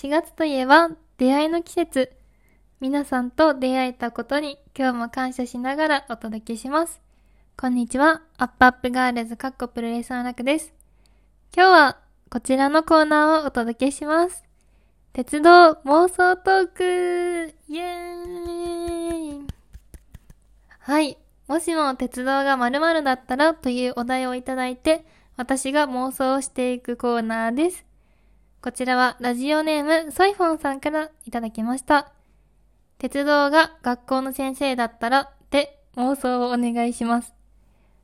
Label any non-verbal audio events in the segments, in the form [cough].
4月といえば出会いの季節。皆さんと出会えたことに今日も感謝しながらお届けします。こんにちは。アップアップガールズカッコプロレスの楽です。今日はこちらのコーナーをお届けします。鉄道妄想トークイエーイはい。もしも鉄道が〇〇だったらというお題をいただいて、私が妄想をしていくコーナーです。こちらはラジオネームソイフォンさんからいただきました。鉄道が学校の先生だったらで妄想をお願いします。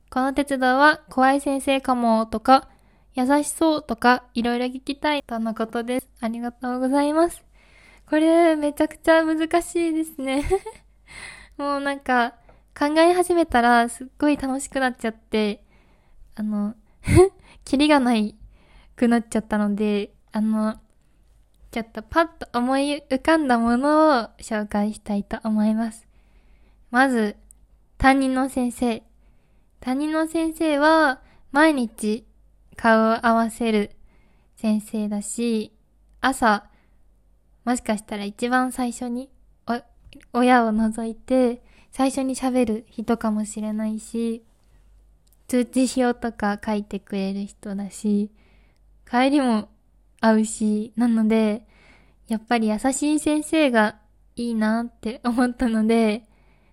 この鉄道は怖い先生かもとか、優しそうとかいろいろ聞きたいとのことです。ありがとうございます。これめちゃくちゃ難しいですね。[laughs] もうなんか考え始めたらすっごい楽しくなっちゃって、あの、[laughs] キリがないくなっちゃったので、あの、ちょっとパッと思い浮かんだものを紹介したいと思います。まず、担任の先生。担任の先生は毎日顔を合わせる先生だし、朝、もしかしたら一番最初に親を除いて最初に喋る人かもしれないし、通知表とか書いてくれる人だし、帰りも会うし、なので、やっぱり優しい先生がいいなって思ったので、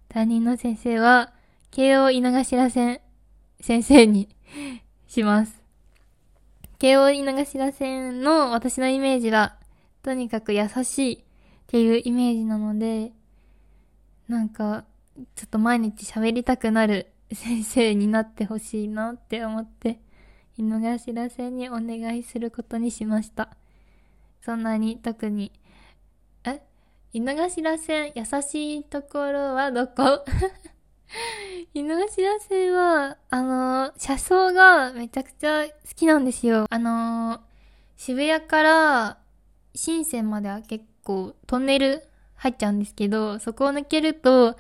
担任の先生は、慶応井の頭線先生にします。慶応井の頭線の私のイメージは、とにかく優しいっていうイメージなので、なんか、ちょっと毎日喋りたくなる先生になってほしいなって思って、井の頭線にお願いすることにしました。そんなに特に、え？井の頭線優しいところはどこ？[laughs] 井の頭線は、あのー、車窓がめちゃくちゃ好きなんですよ。あのー、渋谷から深センまでは結構トンネル入っちゃうんですけど、そこを抜けると、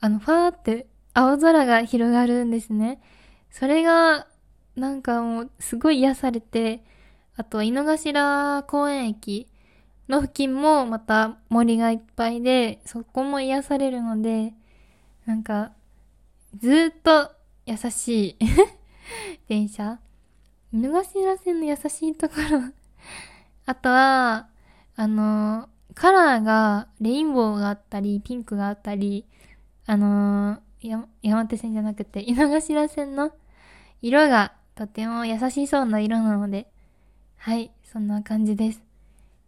あの、ファーって青空が広がるんですね。それが、なんかもう、すごい癒されて、あと、井の頭公園駅の付近もまた森がいっぱいで、そこも癒されるので、なんか、ずっと優しい [laughs] 電車。井の頭線の優しいところ。あとは、あの、カラーが、レインボーがあったり、ピンクがあったり、あの、山手線じゃなくて、井の頭線の色がとても優しそうな色なので、はい、そんな感じです。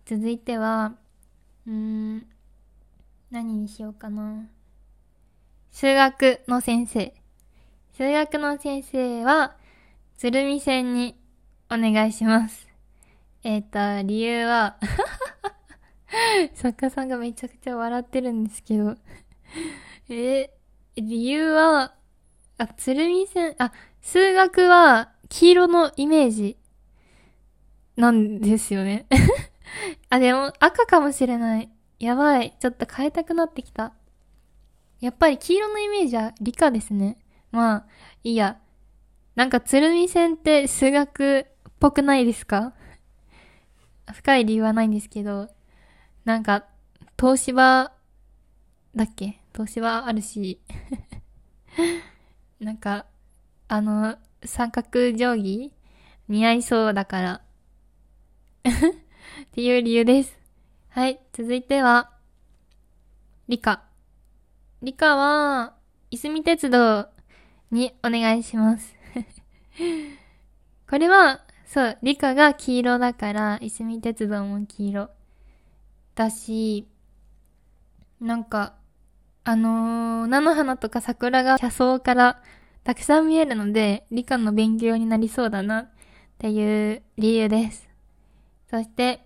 続いては、うーん、何にしようかな。数学の先生。数学の先生は、鶴見線にお願いします。えっ、ー、と、理由は作家さんがめちゃくちゃ笑ってるんですけどえ理由は、あ、鶴見線、あ、数学は黄色のイメージなんですよね。[laughs] あ、でも赤かもしれない。やばい。ちょっと変えたくなってきた。やっぱり黄色のイメージは理科ですね。まあ、いいや。なんか鶴見線って数学っぽくないですか？深い理由はないんですけど、なんか、東芝だっけ？東芝あるし、[laughs] なんか、あの、三角定規似合いそうだから。[laughs] っていう理由です。はい、続いては、理科。理科は、いすみ鉄道にお願いします。[laughs] これは、そう、理科が黄色だから、いすみ鉄道も黄色。だし、なんか、あのー、菜の花とか桜が車窓からたくさん見えるので、理科の勉強になりそうだなっていう理由です。そして、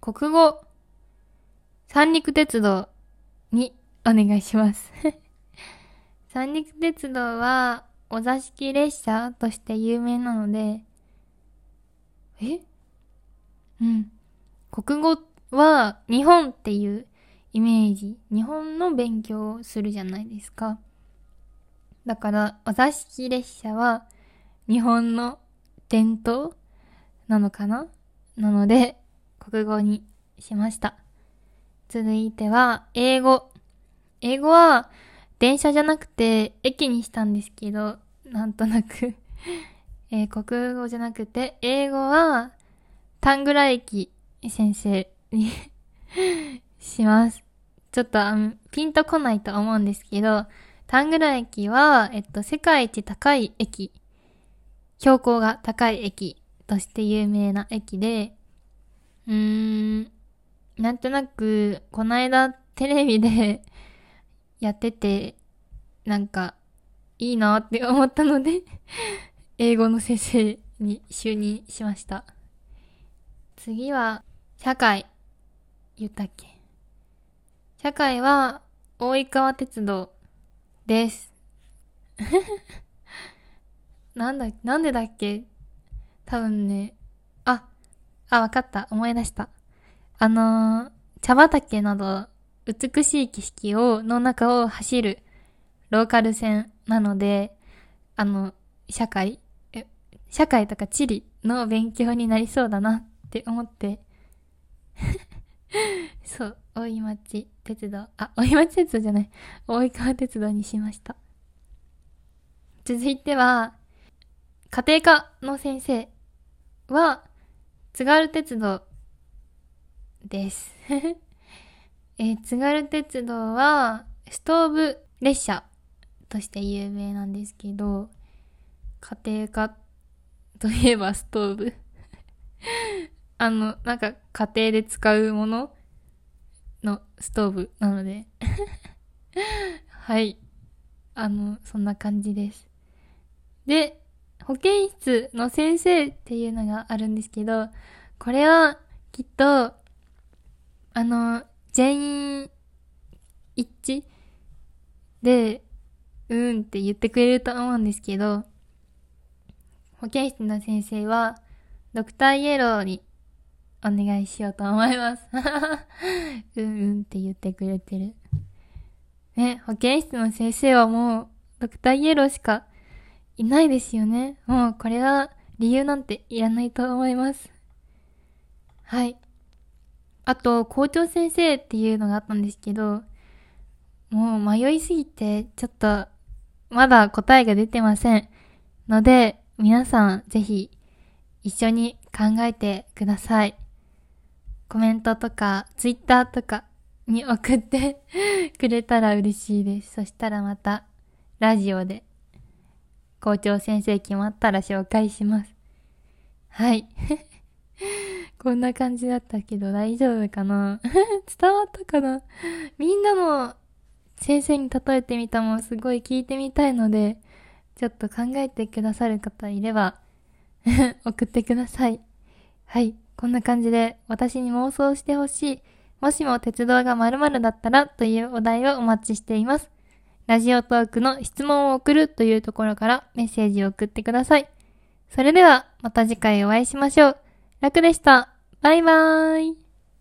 国語、三陸鉄道にお願いします。[laughs] 三陸鉄道は、お座敷列車として有名なので、え？うん。国語は日本っていうイメージ。日本の勉強をするじゃないですか。だから、お座敷列車は日本の伝統なのかな？なので、国語にしました。続いては、英語。英語は、電車じゃなくて、駅にしたんですけど、なんとなく [laughs] えー、国語じゃなくて、英語は、タングラ駅先生に [laughs] します。ちょっと、あ、ピンとこないと思うんですけど、タングラ駅は、えっと、世界一高い駅、標高が高い駅として有名な駅で、うーん、なんとなく、この間テレビでやってて、なんか、いいなって思ったので [laughs] 英語の先生に就任しました。次は、社会。言ったっけ社会は、大井川鉄道です。[laughs] なんだ、なんでだっけ？多分ね、あ、あ、わかった。思い出した。あのー、茶畑など、美しい景色を、の中を走る、ローカル線なので、あの、社会、社会とか地理の勉強になりそうだなって思って [laughs] そう、大井町鉄道、あ、大井町鉄道じゃない、大井川鉄道にしました。続いては、家庭科の先生は、津軽鉄道です。[laughs] えー、津軽鉄道は、ストーブ列車として有名なんですけど、家庭科といえばストーブあの、なんか家庭で使うもののストーブなので [laughs] はい。あの、そんな感じです。で、保健室の先生っていうのがあるんですけど、これはきっと、あの、全員一致で、うんって言ってくれると思うんですけど、保健室の先生は、ドクターイエローにお願いしようと思います。[laughs] うんうんって言ってくれてる。ね、保健室の先生はもう、ドクターイエローしかいないですよね。もうこれは理由なんていらないと思います。はい。あと、校長先生っていうのがあったんですけど、もう迷いすぎて、ちょっと、まだ答えが出てません。ので、皆さんぜひ一緒に考えてください。コメントとか、ツイッターとかに送って [laughs] くれたら嬉しいです。そしたらまた、ラジオで、校長先生決まったら紹介します。はい。[laughs] こんな感じだったけど大丈夫かな？[laughs] 伝わったかな？みんなの先生に例えてみたもすごい聞いてみたいので、ちょっと考えてくださる方いれば送ってください。はい。こんな感じで私に妄想してほしい。もしも鉄道が〇〇だったらというお題をお待ちしています。ラジオトークの質問を送るというところからメッセージを送ってください。それではまた次回お会いしましょう。楽でした。バイバーイ。